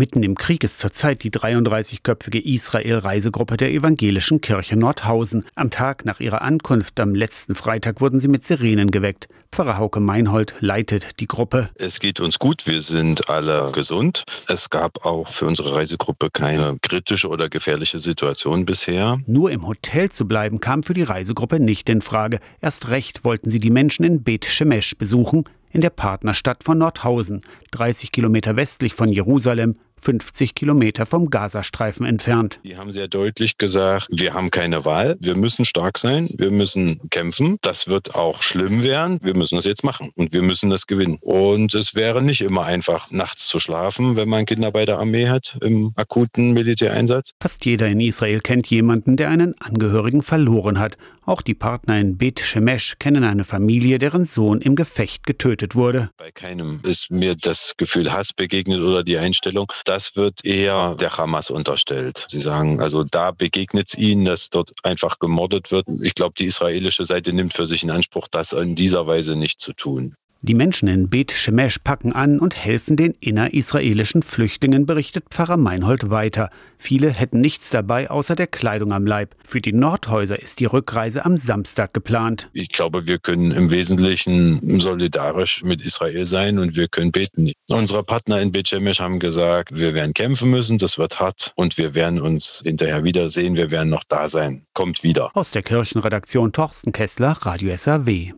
Mitten im Krieg ist zurzeit die 33-köpfige Israel-Reisegruppe der Evangelischen Kirche Nordhausen. Am Tag nach ihrer Ankunft am letzten Freitag wurden sie mit Sirenen geweckt. Pfarrer Hauke Meinhold leitet die Gruppe. Es geht uns gut, wir sind alle gesund. Es gab auch für unsere Reisegruppe keine kritische oder gefährliche Situation bisher. Nur im Hotel zu bleiben kam für die Reisegruppe nicht in Frage. Erst recht wollten sie die Menschen in Bet Shemesh besuchen, in der Partnerstadt von Nordhausen, 30 Kilometer westlich von Jerusalem, 50 Kilometer vom Gazastreifen entfernt. Die haben sehr deutlich gesagt, wir haben keine Wahl, wir müssen stark sein, wir müssen kämpfen. Das wird auch schlimm werden, wir müssen das jetzt machen und wir müssen das gewinnen. Und es wäre nicht immer einfach, nachts zu schlafen, wenn man Kinder bei der Armee hat im akuten Militäreinsatz. Fast jeder in Israel kennt jemanden, der einen Angehörigen verloren hat. Auch die Partner in Bet Shemesh kennen eine Familie, deren Sohn im Gefecht getötet wurde. Bei keinem ist mir das Gefühl Hass begegnet oder die Einstellung, das wird eher der Hamas unterstellt. Sie sagen, also da begegnet es ihnen, dass dort einfach gemordet wird. Ich glaube, die israelische Seite nimmt für sich in Anspruch, das in dieser Weise nicht zu tun. Die Menschen in Bet Shemesh packen an und helfen den innerisraelischen Flüchtlingen, berichtet Pfarrer Meinhold weiter. Viele hätten nichts dabei außer der Kleidung am Leib. Für die Nordhäuser ist die Rückreise am Samstag geplant. Ich glaube, wir können im Wesentlichen solidarisch mit Israel sein und wir können beten. Unsere Partner in Bet Shemesh haben gesagt, wir werden kämpfen müssen, das wird hart und wir werden uns hinterher wiedersehen, wir werden noch da sein. Kommt wieder. Aus der Kirchenredaktion Torsten Kessler, Radio SAW.